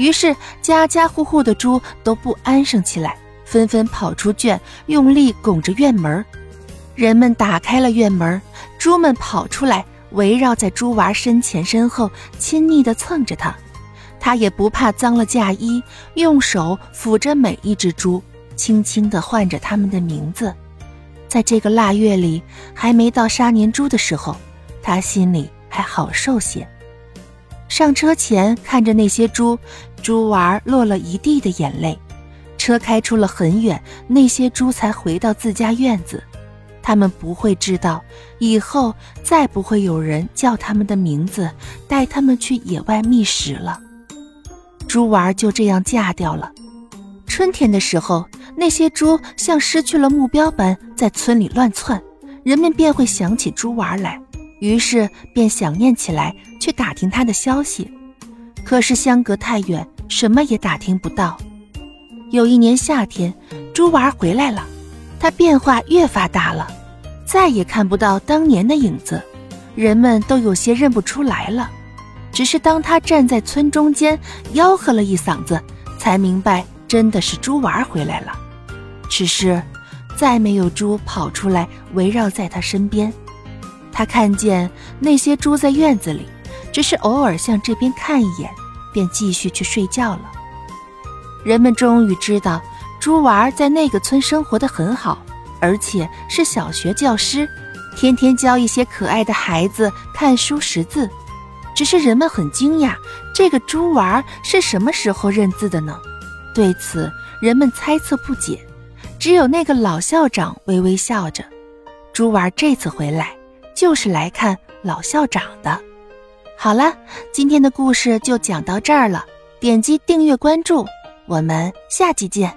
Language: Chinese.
于是家家户户的猪都不安生起来，纷纷跑出圈，用力拱着院门。人们打开了院门，猪们跑出来，围绕在猪娃身前身后，亲昵地蹭着它。他也不怕脏了嫁衣，用手抚着每一只猪，轻轻地唤着它们的名字。在这个腊月里，还没到杀年猪的时候，他心里还好受些。上车前，看着那些猪，猪娃落了一地的眼泪。车开出了很远，那些猪才回到自家院子。他们不会知道，以后再不会有人叫他们的名字，带他们去野外觅食了。猪娃就这样嫁掉了。春天的时候，那些猪像失去了目标般在村里乱窜，人们便会想起猪娃来，于是便想念起来，去打听他的消息。可是相隔太远，什么也打听不到。有一年夏天，猪娃回来了，他变化越发大了，再也看不到当年的影子，人们都有些认不出来了。只是当他站在村中间，吆喝了一嗓子，才明白真的是猪娃回来了。只是，再没有猪跑出来围绕在他身边。他看见那些猪在院子里，只是偶尔向这边看一眼，便继续去睡觉了。人们终于知道，猪娃在那个村生活的很好，而且是小学教师，天天教一些可爱的孩子看书识字。只是人们很惊讶，这个猪娃是什么时候认字的呢？对此，人们猜测不解。只有那个老校长微微笑着。猪娃这次回来，就是来看老校长的。好了，今天的故事就讲到这儿了。点击订阅关注，我们下期见。